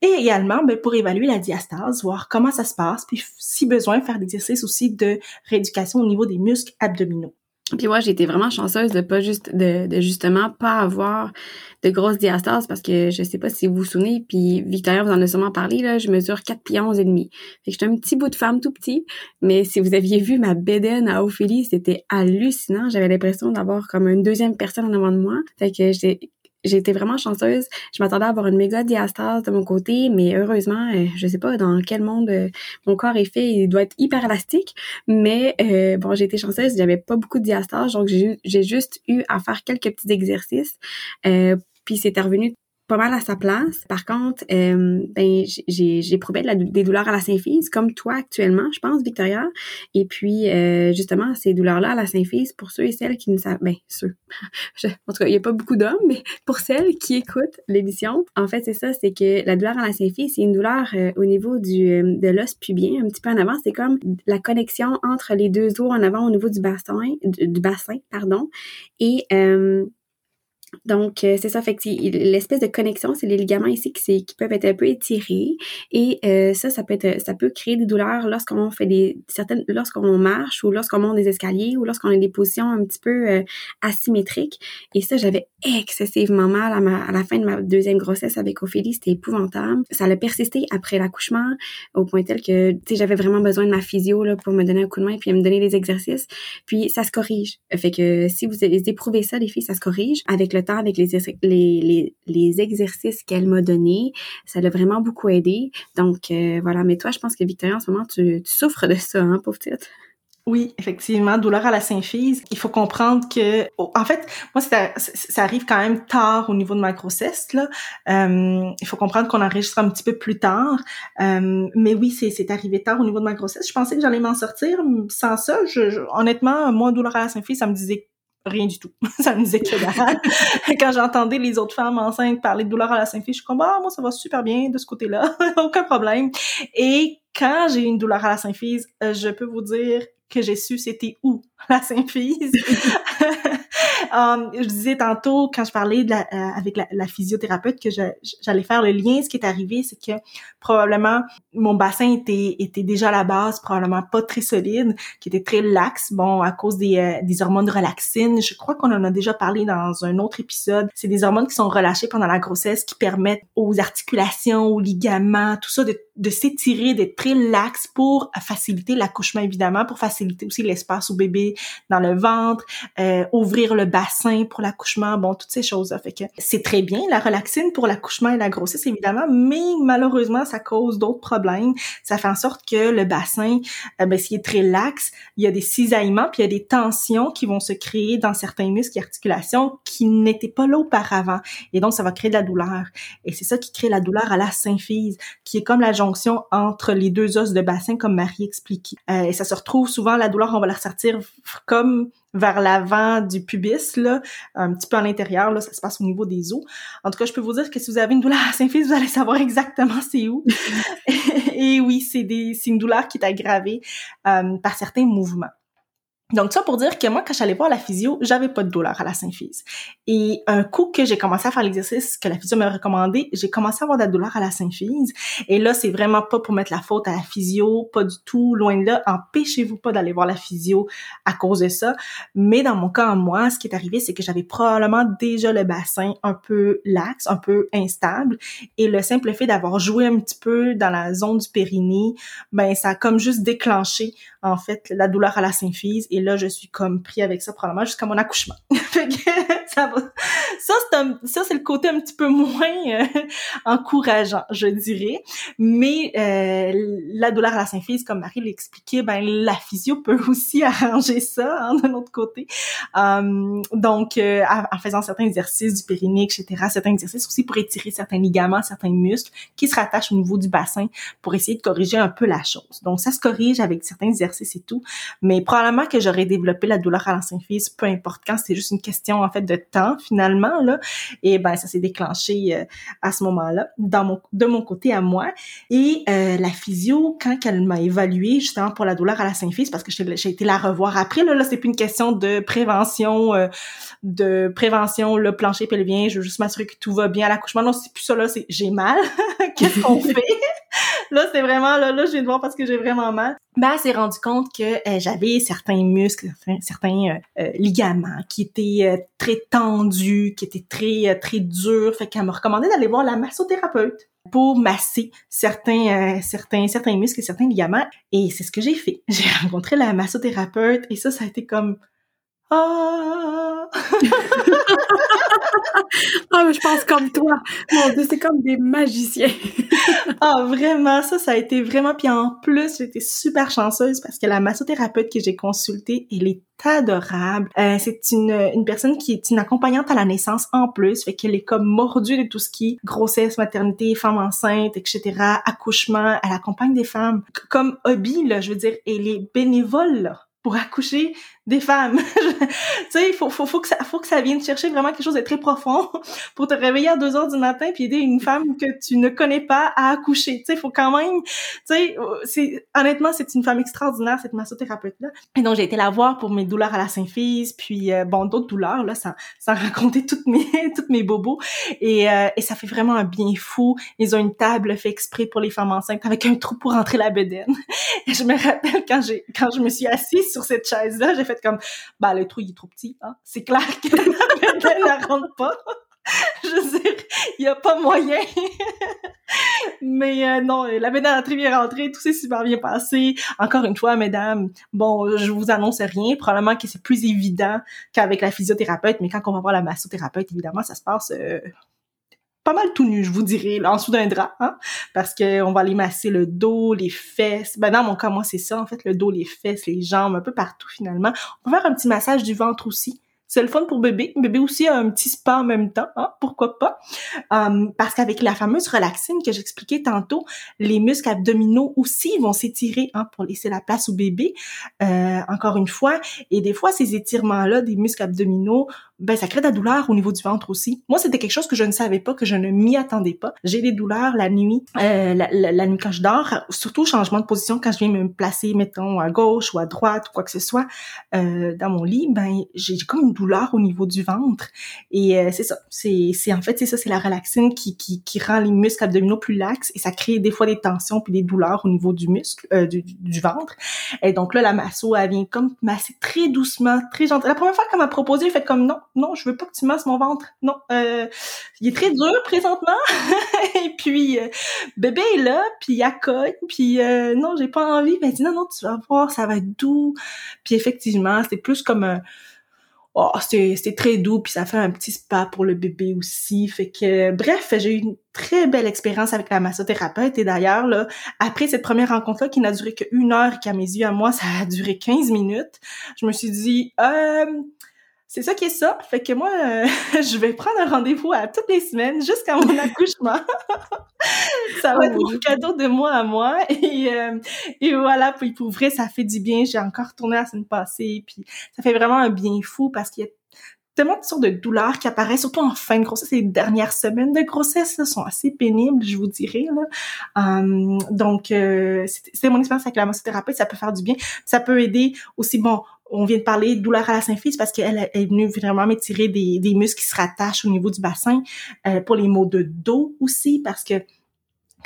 Et également, ben, pour évaluer la diastase, voir comment ça se passe, puis si besoin, faire l'exercice aussi de rééducation au niveau des muscles abdominaux. Puis moi, j'ai vraiment chanceuse de pas juste de, justement pas avoir de grosses diastases parce que je sais pas si vous vous souvenez, puis Victoria vous en a sûrement parlé, là, je mesure 4 pieds 11 et demi. Fait que j'étais un petit bout de femme tout petit, mais si vous aviez vu ma bédaine à Ophélie, c'était hallucinant. J'avais l'impression d'avoir comme une deuxième personne en avant de moi. Fait que j'ai j'ai été vraiment chanceuse. Je m'attendais à avoir une méga diastase de mon côté, mais heureusement, euh, je sais pas dans quel monde euh, mon corps est fait, il doit être hyper élastique. Mais euh, bon, j'ai été chanceuse, j'avais pas beaucoup de diastase, donc j'ai juste eu à faire quelques petits exercices. puis c'était revenu pas mal à sa place. Par contre, euh, ben j'ai j'éprouvais des douleurs à la symphyse, comme toi actuellement, je pense, Victoria. Et puis, euh, justement, ces douleurs-là à la symphyse, pour ceux et celles qui ne savent, ben ceux, en tout cas, il n'y a pas beaucoup d'hommes, mais pour celles qui écoutent l'émission, en fait, c'est ça, c'est que la douleur à la symphyse, c'est une douleur euh, au niveau du de l'os pubien, un petit peu en avant. C'est comme la connexion entre les deux os en avant au niveau du bassin, du bassin, pardon, et donc, euh, c'est ça, fait l'espèce de connexion, c'est les ligaments ici qui, qui peuvent être un peu étirés. Et euh, ça, ça peut être, ça peut créer des douleurs lorsqu'on fait des certaines, lorsqu'on marche ou lorsqu'on monte des escaliers ou lorsqu'on a des positions un petit peu euh, asymétriques. Et ça, j'avais excessivement mal à, la fin de ma deuxième grossesse avec Ophélie. C'était épouvantable. Ça a persisté après l'accouchement au point tel que, tu sais, j'avais vraiment besoin de ma physio là, pour me donner un coup de main puis me donner des exercices. Puis ça se corrige. Fait que si vous éprouvez ça, les filles, ça se corrige avec temps avec les, les, les, exercices qu'elle m'a donnés. Ça l'a vraiment beaucoup aidé. Donc, euh, voilà. Mais toi, je pense que Victoria, en ce moment, tu, souffres de ça, hein, pauvre petite? Oui, effectivement, douleur à la symphyse. Il faut comprendre que, en fait, moi, ça, arrive quand même tard au niveau de ma grossesse. Euh, il faut comprendre qu'on enregistre un petit peu plus tard. Euh, mais oui, c'est arrivé tard au niveau de ma grossesse. Je pensais que j'allais m'en sortir. Sans ça, honnêtement, moi, douleur à la symphyse, ça me disait rien du tout. ça me disait que Quand j'entendais les autres femmes enceintes parler de douleur à la symphyse, je suis comme, ah, moi, ça va super bien de ce côté-là. Aucun problème. Et quand j'ai une douleur à la symphyse, euh, je peux vous dire que j'ai su c'était où la symphyse. Um, je disais tantôt quand je parlais euh, avec la, physiothérapeute que j'allais faire le lien. Ce qui est arrivé, c'est que probablement mon bassin était déjà à la base probablement pas très solide, qui était très laxe. Bon, à cause euh, des hormones relaxines. Je crois qu'on en a déjà parlé dans un autre épisode. C'est des hormones qui sont relâchées pendant la grossesse qui permettent aux articulations, aux ligaments, tout ça de, de s'étirer, d'être très laxe pour faciliter l'accouchement évidemment, pour faciliter aussi l'espace au bébé dans le ventre, euh, ouvrir le bassin pour l'accouchement, bon, toutes ces choses-là. Fait que c'est très bien, la relaxine pour l'accouchement et la grossesse, évidemment, mais malheureusement, ça cause d'autres problèmes. Ça fait en sorte que le bassin, euh, ben, s'il est très laxe, il y a des cisaillements, puis il y a des tensions qui vont se créer dans certains muscles et articulations qui n'étaient pas là auparavant. Et donc, ça va créer de la douleur. Et c'est ça qui crée la douleur à la symphyse, qui est comme la jonction entre les deux os de bassin, comme Marie expliquait. Euh, et ça se retrouve souvent, la douleur, on va la ressortir comme vers l'avant du pubis, là, un petit peu à l'intérieur, là, ça se passe au niveau des os. En tout cas, je peux vous dire que si vous avez une douleur à symphyse, vous allez savoir exactement c'est où. et oui, c'est une douleur qui est aggravée euh, par certains mouvements. Donc ça pour dire que moi quand j'allais voir la physio, j'avais pas de douleur à la symphyse. Et un coup que j'ai commencé à faire l'exercice que la physio m'a recommandé, j'ai commencé à avoir de la douleur à la symphyse. Et là c'est vraiment pas pour mettre la faute à la physio, pas du tout, loin de là. Empêchez-vous pas d'aller voir la physio à cause de ça. Mais dans mon cas, moi, ce qui est arrivé, c'est que j'avais probablement déjà le bassin un peu laxe, un peu instable, et le simple fait d'avoir joué un petit peu dans la zone du périnée, ben ça a comme juste déclenché en fait la douleur à la symphyse. Et là, je suis comme pris avec ça probablement jusqu'à mon accouchement. ça c'est un, le côté un petit peu moins euh, encourageant, je dirais. Mais euh, la douleur à la symphyse, comme Marie l'expliquait, ben la physio peut aussi arranger ça hein, de l'autre côté. Um, donc, euh, en faisant certains exercices du périnée, etc., certains exercices aussi pour étirer certains ligaments, certains muscles qui se rattachent au niveau du bassin pour essayer de corriger un peu la chose. Donc, ça se corrige avec certains exercices et tout. Mais probablement que j'aurais développé la douleur à la symphyse, peu importe quand, c'est juste une question en fait de temps finalement là. Et ben ça s'est déclenché euh, à ce moment-là dans mon de mon côté à moi. Et euh, la physio quand elle m'a évalué justement pour la douleur à la symphyse parce que j'ai été la revoir après là, là c'est plus une question de prévention euh, de prévention le plancher pelvien, je veux juste m'assurer que tout va bien à l'accouchement. Non, c'est plus ça là, c'est j'ai mal. Qu'est-ce qu'on fait? Là, c'est vraiment là là je viens de voir parce que j'ai vraiment mal ben, elle s'est rendu compte que euh, j'avais certains muscles, certains, euh, euh, ligaments qui étaient très tendus, qui étaient très très durs. Fait qu'elle m'a recommandé d'aller voir la massothérapeute pour masser certains certains certains muscles et certains ligaments. Et c'est ce que j'ai fait. J'ai rencontré la massothérapeute et ça, ça a été comme ah ah, je pense comme toi. Mon Dieu, c'est comme des magiciens. ah, vraiment, ça, ça a été vraiment. Puis en plus, j'étais super chanceuse parce que la massothérapeute que j'ai consultée, elle est adorable. Euh, c'est une, une personne qui est une accompagnante à la naissance en plus, fait qu'elle est comme mordue de tout ce qui est grossesse, maternité, femme enceinte, etc., accouchement. Elle accompagne des femmes. Comme hobby, là, je veux dire, elle est bénévole, là pour accoucher des femmes. tu sais, il faut, faut, faut, que ça, faut que ça vienne chercher vraiment quelque chose de très profond pour te réveiller à 2 heures du matin puis aider une femme que tu ne connais pas à accoucher. Tu sais, il faut quand même, tu sais, c'est, honnêtement, c'est une femme extraordinaire, cette massothérapeute-là. Et donc, j'ai été la voir pour mes douleurs à la symphyse, puis, euh, bon, d'autres douleurs, là, sans, raconter toutes mes, toutes mes bobos. Et, euh, et ça fait vraiment un bien fou. Ils ont une table fait exprès pour les femmes enceintes avec un trou pour rentrer la bedaine. Et je me rappelle quand quand je me suis assise sur cette chaise-là, j'ai fait comme, bah, le trou, il est trop petit, hein. C'est clair que la ne rentre pas. je veux dire, il n'y a pas moyen. Mais euh, non, la bédaine a très bien rentré, tout s'est super bien passé. Encore une fois, mesdames, bon, je vous annonce rien. Probablement que c'est plus évident qu'avec la physiothérapeute, mais quand on va voir la massothérapeute, évidemment, ça se passe euh, pas mal tout nu, je vous dirais, là, en dessous d'un drap, hein, parce que on va aller masser le dos, les fesses. Ben dans mon cas, moi, c'est ça, en fait, le dos, les fesses, les jambes, un peu partout finalement. On va faire un petit massage du ventre aussi. C'est le fun pour bébé. Bébé aussi a un petit spa en même temps, hein, pourquoi pas. Um, parce qu'avec la fameuse relaxine que j'expliquais tantôt, les muscles abdominaux aussi vont s'étirer hein, pour laisser la place au bébé, euh, encore une fois. Et des fois, ces étirements-là des muscles abdominaux ben ça crée de la douleur au niveau du ventre aussi. Moi, c'était quelque chose que je ne savais pas, que je ne m'y attendais pas. J'ai des douleurs la nuit, euh, la, nuit quand je dors, surtout changement de position quand je viens me placer, mettons à gauche ou à droite ou quoi que ce soit euh, dans mon lit. Ben j'ai comme une douleur au niveau du ventre et euh, c'est ça. C'est c'est en fait c'est ça, c'est la relaxine qui, qui rend les muscles abdominaux plus laxes et ça crée des fois des tensions puis des douleurs au niveau du muscle euh, du, ventre. Et donc là la masso elle vient comme masser très doucement, très gentille. La première fois qu'elle m'a proposé, j'ai fait comme non non, je veux pas que tu masses mon ventre. Non, euh, il est très dur présentement. et puis bébé est là, puis il accogne, puis non, j'ai pas envie. Mais dit non, non, tu vas voir, ça va être doux. Puis effectivement, c'est plus comme un oh, c'était très doux, puis ça fait un petit spa pour le bébé aussi. Fait que, bref, j'ai eu une très belle expérience avec la massothérapeute. Et d'ailleurs, là, après cette première rencontre-là, qui n'a duré qu'une heure et qu'à mes yeux, à moi, ça a duré 15 minutes, je me suis dit, euh, c'est ça qui est ça. Fait que moi, euh, je vais prendre un rendez-vous à toutes les semaines jusqu'à mon accouchement. Ça va être mon cadeau de moi à moi. Et, euh, et voilà, puis pour vrai, ça fait du bien. J'ai encore tourné la semaine passée, puis ça fait vraiment un bien fou parce qu'il y a tellement de sortes de douleurs qui apparaissent, surtout en fin de grossesse. Les dernières semaines de grossesse sont assez pénibles, je vous dirais. Là. Euh, donc, euh, c'était mon expérience avec la massothérapeute. Ça peut faire du bien. Ça peut aider aussi, bon, on vient de parler de douleur à la symphyse parce qu'elle est venue vraiment m'étirer des, des muscles qui se rattachent au niveau du bassin. Euh, pour les maux de dos aussi, parce que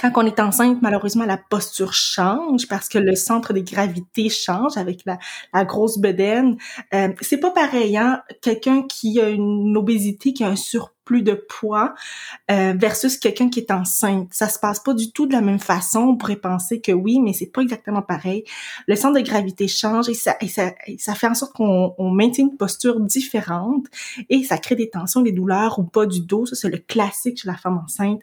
quand on est enceinte, malheureusement, la posture change parce que le centre de gravité change avec la, la grosse bedaine. Euh, c'est pas pareil, hein? Quelqu'un qui a une obésité, qui a un surpoids, plus de poids euh, versus quelqu'un qui est enceinte. Ça se passe pas du tout de la même façon. On pourrait penser que oui, mais c'est pas exactement pareil. Le centre de gravité change et ça, et ça, ça fait en sorte qu'on on maintient une posture différente et ça crée des tensions, des douleurs ou pas du dos. Ça, c'est le classique chez la femme enceinte.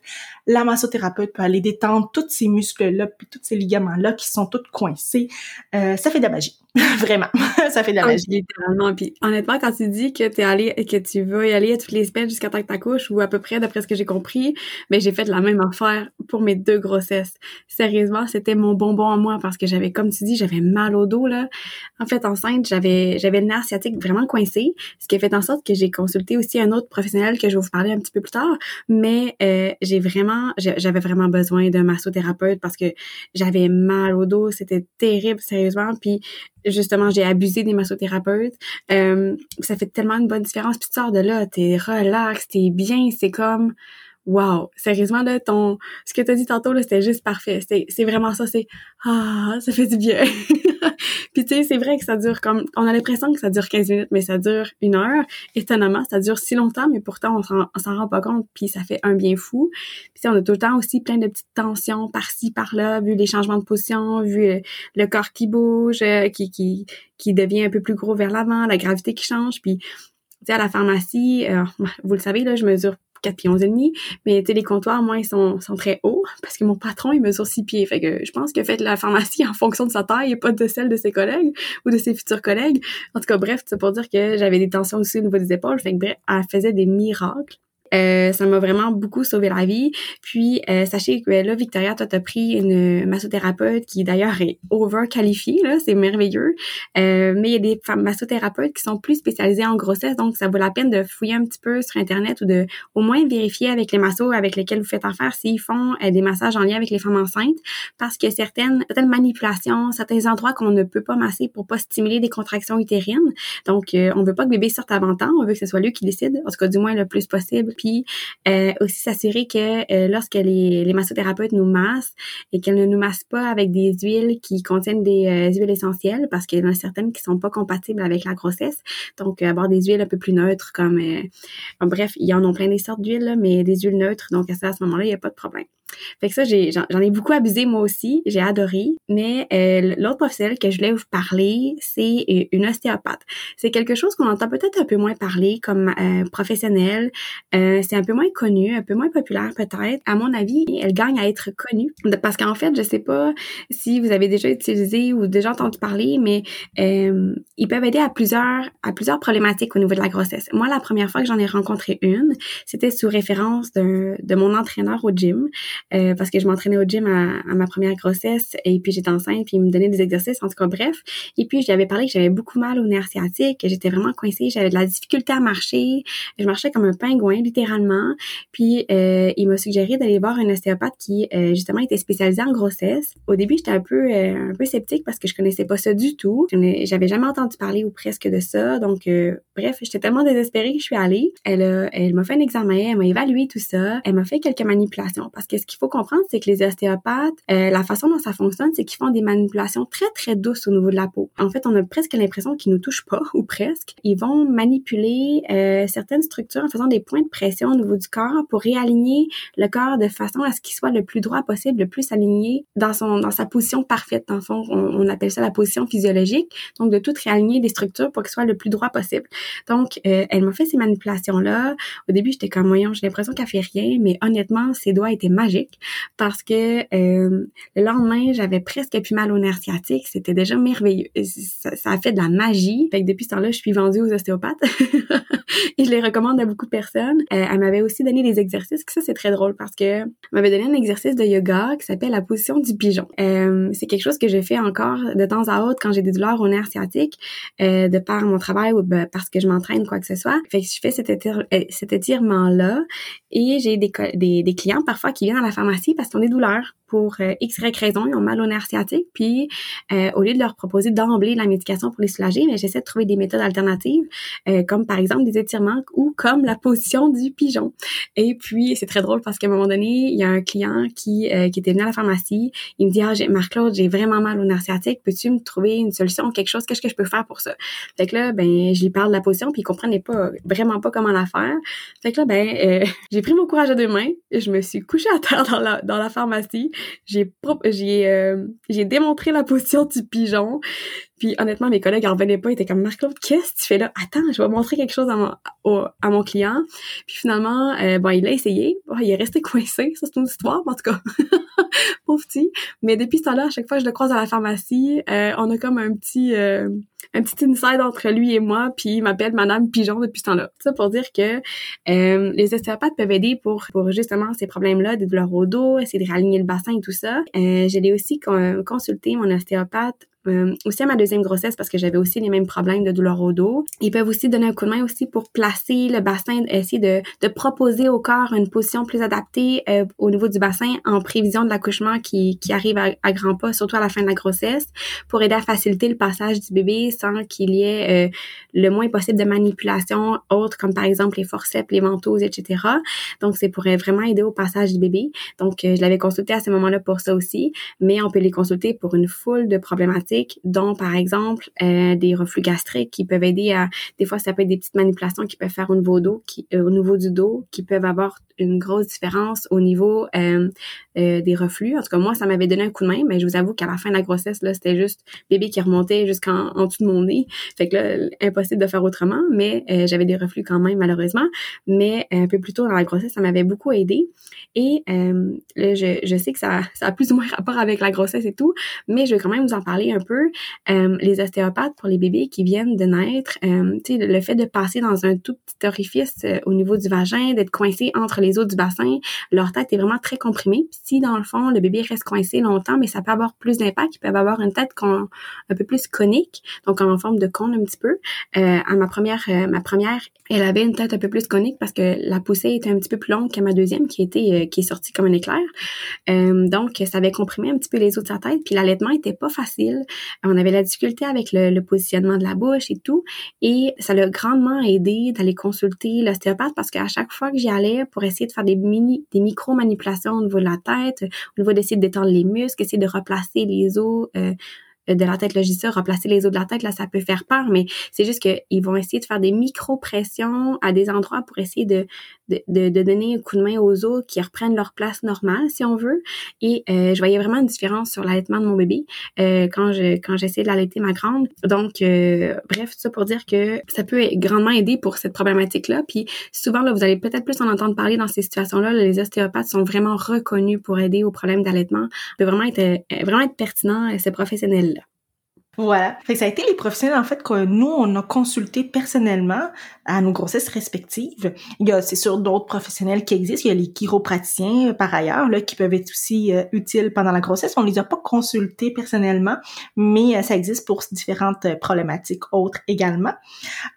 La massothérapeute peut aller détendre tous ces muscles-là puis tous ces ligaments-là qui sont tous coincés. Euh, ça fait de la magie. Vraiment. ça fait de la ah, magie. littéralement. Puis honnêtement, quand tu dis que t'es allé, que tu veux y aller à toutes les semaines jusqu'à temps que t'accouches, ou à peu près d'après ce que j'ai compris, mais ben, j'ai fait la même affaire pour mes deux grossesses. Sérieusement, c'était mon bonbon à moi parce que j'avais, comme tu dis, j'avais mal au dos, là. En fait, enceinte, j'avais, j'avais le nerf sciatique vraiment coincé, ce qui a fait en sorte que j'ai consulté aussi un autre professionnel que je vais vous parler un petit peu plus tard, mais euh, j'ai vraiment, j'avais vraiment besoin d'un massothérapeute parce que j'avais mal au dos, c'était terrible, sérieusement, puis justement, j'ai abusé des massothérapeutes. Euh, ça fait tellement une bonne différence. Puis tu sors de là, t'es relax, t'es bien. C'est comme, wow, sérieusement là, ton, ce que t'as dit tantôt là, c'était juste parfait. C'est, c'est vraiment ça. C'est ah, ça fait du bien. Puis tu sais, c'est vrai que ça dure comme, on a l'impression que ça dure 15 minutes, mais ça dure une heure. Étonnamment, ça dure si longtemps, mais pourtant on s'en, rend pas compte. Puis ça fait un bien fou. Puis on a tout le temps aussi plein de petites tensions par-ci par-là, vu les changements de position, vu le, corps qui bouge, euh, qui qui qui devient un peu plus gros vers l'avant, la gravité qui change. Puis tu sais, à la pharmacie, euh, vous le savez là, je mesure 4 pieds 11 et demi. Mais tu les comptoirs, moi, ils sont, sont très hauts parce que mon patron, il mesure 6 pieds. Fait que je pense que fait la pharmacie en fonction de sa taille et pas de celle de ses collègues ou de ses futurs collègues. En tout cas, bref, c'est pour dire que j'avais des tensions aussi au niveau des épaules. Fait que bref, elle faisait des miracles. Euh, ça m'a vraiment beaucoup sauvé la vie. Puis, euh, sachez que là, Victoria, toi, t'as pris une massothérapeute qui, d'ailleurs, est over-qualifiée, là, c'est merveilleux. Euh, mais il y a des femmes massothérapeutes qui sont plus spécialisées en grossesse, donc ça vaut la peine de fouiller un petit peu sur Internet ou de au moins vérifier avec les massos avec lesquels vous faites affaire s'ils font des massages en lien avec les femmes enceintes, parce que certaines, certaines manipulations, certains endroits qu'on ne peut pas masser pour pas stimuler des contractions utérines. Donc, on veut pas que bébé sorte avant temps, on veut que ce soit lui qui décide, en tout cas du moins le plus possible puis euh, aussi s'assurer que euh, lorsque les, les massothérapeutes nous massent et qu'elles ne nous massent pas avec des huiles qui contiennent des euh, huiles essentielles parce qu'il y en a certaines qui sont pas compatibles avec la grossesse. Donc avoir des huiles un peu plus neutres comme bref, il y en a plein des sortes d'huiles mais des huiles neutres. Donc à ce moment-là, il n'y a pas de problème. Fait que ça, j'en, ai beaucoup abusé moi aussi, j'ai adoré. Mais euh, l'autre professionnel que je voulais vous parler, c'est euh, une ostéopathe. C'est quelque chose qu'on entend peut-être un peu moins parler comme euh, professionnel. Euh, c'est un peu moins connu, un peu moins populaire peut-être. À mon avis, elle gagne à être connue parce qu'en fait, je sais pas si vous avez déjà utilisé ou déjà entendu parler, mais euh, ils peuvent aider à plusieurs à plusieurs problématiques au niveau de la grossesse. Moi, la première fois que j'en ai rencontré une, c'était sous référence de, de mon entraîneur au gym. Euh, parce que je m'entraînais au gym à, ma première grossesse et puis j'étais enceinte puis il me donnait des exercices en tout cas bref. Et puis j'avais parlé que j'avais beaucoup mal au nerf sciatique que j'étais vraiment coincée j'avais de la difficulté à marcher. Je marchais comme un pingouin littéralement. Puis euh, il m'a suggéré d'aller voir un ostéopathe qui euh, justement était spécialisé en grossesse. Au début j'étais un peu un peu sceptique parce que je connaissais pas ça du tout. J'avais jamais entendu parler ou presque de ça. Donc bref j'étais tellement désespérée que je suis allée. Elle elle m'a fait un examen elle m'a évalué tout ça. Elle m'a fait quelques manipulations parce que ce qu'il faut comprendre, c'est que les ostéopathes, euh, la façon dont ça fonctionne, c'est qu'ils font des manipulations très, très douces au niveau de la peau. En fait, on a presque l'impression qu'ils nous touchent pas, ou presque. Ils vont manipuler euh, certaines structures en faisant des points de pression au niveau du corps pour réaligner le corps de façon à ce qu'il soit le plus droit possible, le plus aligné dans son dans sa position parfaite. Dans fond, on, appelle ça la position physiologique. Donc, de tout réaligner des structures pour qu'il soit le plus droit possible. Donc, euh, elle m'a fait ces manipulations-là. Au début, j'étais comme, voyons, j'ai l'impression qu'elle fait rien, mais honnêtement, ses doigts étaient magiques parce que euh, le lendemain, j'avais presque plus mal au nerf sciatique. C'était déjà merveilleux. Ça, a fait de la magie. Fait que depuis ce temps-là, je suis vendue aux ostéopathes. et je les recommande à beaucoup de personnes. Euh, elle m'avait aussi donné des exercices. Ça, c'est très drôle parce que elle m'avait donné un exercice de yoga qui s'appelle la position du pigeon. Euh, c'est quelque chose que je fais encore de temps à autre quand j'ai des douleurs au nerf sciatique, de par mon travail ou ben, parce que je m'entraîne, quoi que ce soit. Fait que je fais cet, étirement-là et j'ai des clients parfois qui viennent la pharmacie parce qu'ils ont des douleurs pour euh, X, Y raison, ils ont mal au nerf sciatique, puis euh, au lieu de leur proposer d'emblée la médication pour les soulager, mais j'essaie de trouver des méthodes alternatives, euh, comme par exemple des étirements ou comme la position du pigeon. Et puis, c'est très drôle parce qu'à un moment donné, il y a un client qui, qui était venu à la pharmacie, il me dit « Ah, Marc-Claude, j'ai vraiment mal au nerf sciatique, peux-tu me trouver une solution, quelque chose, qu'est-ce que je peux faire pour ça? » Fait que là, ben, je lui parle de la position, puis il comprenait pas, vraiment pas comment la faire. Fait que là, ben, j'ai pris mon courage à deux mains, je me suis couchée à terre dans la, pharmacie, j'ai j'ai euh, j'ai démontré la position du pigeon. Puis honnêtement, mes collègues en revenaient pas, ils étaient comme Marc-Claude, qu'est-ce que tu fais là? Attends, je vais montrer quelque chose à mon à mon client. Puis finalement, euh, bon, il a essayé, il est resté coincé, ça c'est une histoire en tout cas. Pauvre petit. Mais depuis ce temps-là, à chaque fois que je le croise à la pharmacie, euh, on a comme un petit un petit inside entre lui et moi, puis il m'appelle Madame Pigeon depuis ce temps-là. Ça pour dire que euh, les ostéopathes peuvent aider pour, pour justement ces problèmes-là, des douleurs au dos, essayer de réaligner le bassin et tout ça. Euh, J'ai aussi consulté mon ostéopathe euh, aussi à ma deuxième grossesse parce que j'avais aussi les mêmes problèmes de douleur au dos. Ils peuvent aussi donner un coup de main aussi pour placer le bassin, essayer de, de proposer au corps une position plus adaptée euh, au niveau du bassin en prévision de l'accouchement qui, qui arrive à, grands pas, surtout à la fin de la grossesse, pour aider à faciliter le passage du bébé sans qu'il y ait euh, le moins possible de manipulation autres comme par exemple les forceps, les ventouses, etc. Donc, c'est pour vraiment aider au passage du bébé. Donc, je l'avais consulté à ce moment-là pour ça aussi, mais on peut les consulter pour une foule de problématiques dont par exemple euh, des reflux gastriques qui peuvent aider à, des fois ça peut être des petites manipulations qui peuvent faire au niveau, dos, qui, euh, au niveau du dos, qui peuvent avoir une grosse différence au niveau euh, des reflux. En tout cas, moi, ça m'avait donné un coup de main, mais je vous avoue qu'à la fin de la grossesse, là, c'était juste bébé qui remontait jusqu'en en dessous de mon nez. Fait que là, impossible de faire autrement, mais j'avais des reflux quand même, malheureusement. Mais un peu plus tôt dans la grossesse, ça m'avait beaucoup aidé. Et là, je, je sais que ça, ça a plus ou moins rapport avec la grossesse et tout, mais je vais quand même vous en parler un peu euh, les ostéopathes pour les bébés qui viennent de naître, euh, le fait de passer dans un tout petit orifice euh, au niveau du vagin, d'être coincé entre les os du bassin, leur tête est vraiment très comprimée. Puis si dans le fond le bébé reste coincé longtemps, mais ça peut avoir plus d'impact. Ils peuvent avoir une tête un peu plus conique, donc en forme de cône un petit peu. Euh, à ma première, ma première, elle avait une tête un peu plus conique parce que la poussée était un petit peu plus longue que ma deuxième qui était qui est sortie comme un éclair. donc ça avait comprimé un petit peu les os de sa tête. Puis l'allaitement était pas facile. On avait la difficulté avec le, positionnement de la bouche et tout. Et ça l'a grandement aidé d'aller consulter l'ostéopathe parce qu'à chaque fois que j'y allais pour essayer de faire des mini, des micro-manipulations au niveau de la tête, au niveau d'essayer de détendre les muscles, essayer de replacer les os, euh, de la tête, là, je replacer les os de la tête, là, ça peut faire peur, mais c'est juste qu'ils vont essayer de faire des micro-pressions à des endroits pour essayer de, de, de, donner un coup de main aux os qui reprennent leur place normale, si on veut. Et euh, je voyais vraiment une différence sur l'allaitement de mon bébé euh, quand je quand j'essayais de l'allaiter ma grande. Donc, euh, bref, tout ça pour dire que ça peut grandement aider pour cette problématique-là. Puis souvent, là, vous allez peut-être plus en entendre parler dans ces situations-là. Les ostéopathes sont vraiment reconnus pour aider aux problèmes d'allaitement. peut vraiment être, vraiment être pertinent, ces professionnels-là. Voilà. Fait que ça a été les professionnels, en fait, que nous, on a consulté personnellement à nos grossesses respectives. Il y a, c'est sûr, d'autres professionnels qui existent. Il y a les chiropraticiens, euh, par ailleurs, là, qui peuvent être aussi euh, utiles pendant la grossesse. On les a pas consultés personnellement, mais euh, ça existe pour différentes problématiques autres également.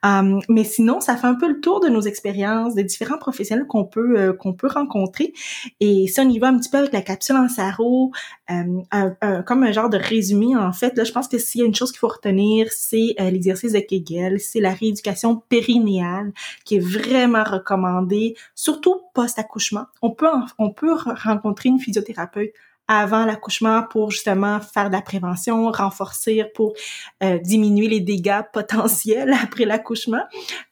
Um, mais sinon, ça fait un peu le tour de nos expériences, des différents professionnels qu'on peut qu'on peut rencontrer. Et ça, on y va un petit peu avec la capsule en sarreau, un, comme un genre de résumé, en fait. Là, je pense que si une chose qu'il faut retenir, c'est euh, l'exercice de Kegel, c'est la rééducation périnéale qui est vraiment recommandée, surtout post-accouchement. On peut, on peut rencontrer une physiothérapeute avant l'accouchement pour justement faire de la prévention, renforcer pour euh, diminuer les dégâts potentiels après l'accouchement.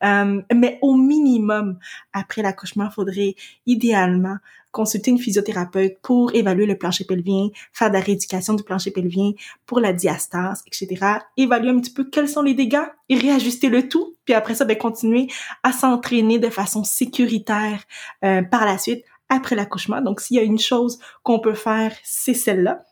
Euh, mais au minimum, après l'accouchement, faudrait idéalement consulter une physiothérapeute pour évaluer le plancher pelvien, faire de la rééducation du plancher pelvien pour la diastase, etc. Évaluer un petit peu quels sont les dégâts et réajuster le tout. Puis après ça, ben, continuer à s'entraîner de façon sécuritaire euh, par la suite après l'accouchement. Donc, s'il y a une chose qu'on peut faire, c'est celle-là.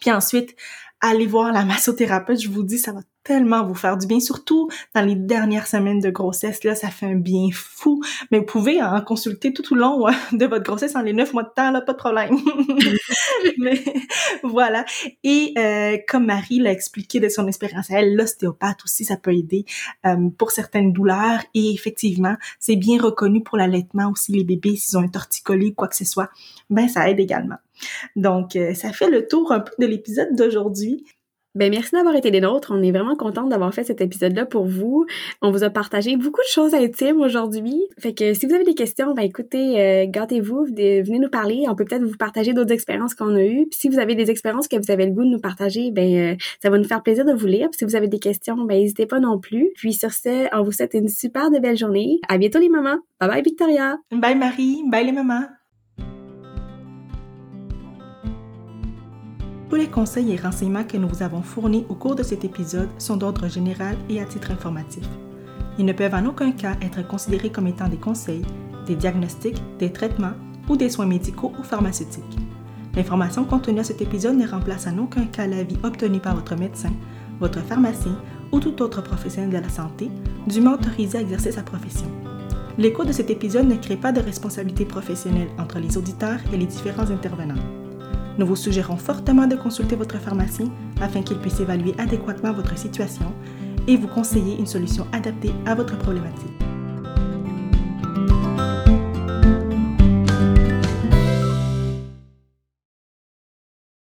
Puis ensuite, allez voir la massothérapeute. Je vous dis, ça va tellement vous faire du bien, surtout dans les dernières semaines de grossesse. Là, ça fait un bien fou. Mais vous pouvez en consulter tout au long de votre grossesse, en les neuf mois de temps, là, pas de problème. Mais voilà. Et euh, comme Marie l'a expliqué de son expérience, elle, l'ostéopathe aussi, ça peut aider euh, pour certaines douleurs. Et effectivement, c'est bien reconnu pour l'allaitement aussi, les bébés, s'ils ont un torticolis ou quoi que ce soit, ben ça aide également. Donc, euh, ça fait le tour un peu de l'épisode d'aujourd'hui. Ben merci d'avoir été des nôtres. On est vraiment contente d'avoir fait cet épisode-là pour vous. On vous a partagé beaucoup de choses intimes aujourd'hui. Fait que si vous avez des questions, ben écoutez, euh, gâtez-vous, venez nous parler. On peut peut-être vous partager d'autres expériences qu'on a eues. Puis si vous avez des expériences que vous avez le goût de nous partager, ben euh, ça va nous faire plaisir de vous lire. Puis si vous avez des questions, ben n'hésitez pas non plus. Puis sur ce, on vous souhaite une super de belle journée. À bientôt les mamans. Bye bye Victoria. Bye Marie. Bye les mamans. Tous les conseils et renseignements que nous vous avons fournis au cours de cet épisode sont d'ordre général et à titre informatif. Ils ne peuvent en aucun cas être considérés comme étant des conseils, des diagnostics, des traitements ou des soins médicaux ou pharmaceutiques. L'information contenue à cet épisode ne remplace en aucun cas l'avis obtenu par votre médecin, votre pharmacien ou tout autre professionnel de la santé, dûment autorisé à exercer sa profession. L'écoute de cet épisode ne crée pas de responsabilité professionnelle entre les auditeurs et les différents intervenants. Nous vous suggérons fortement de consulter votre pharmacien afin qu'il puisse évaluer adéquatement votre situation et vous conseiller une solution adaptée à votre problématique.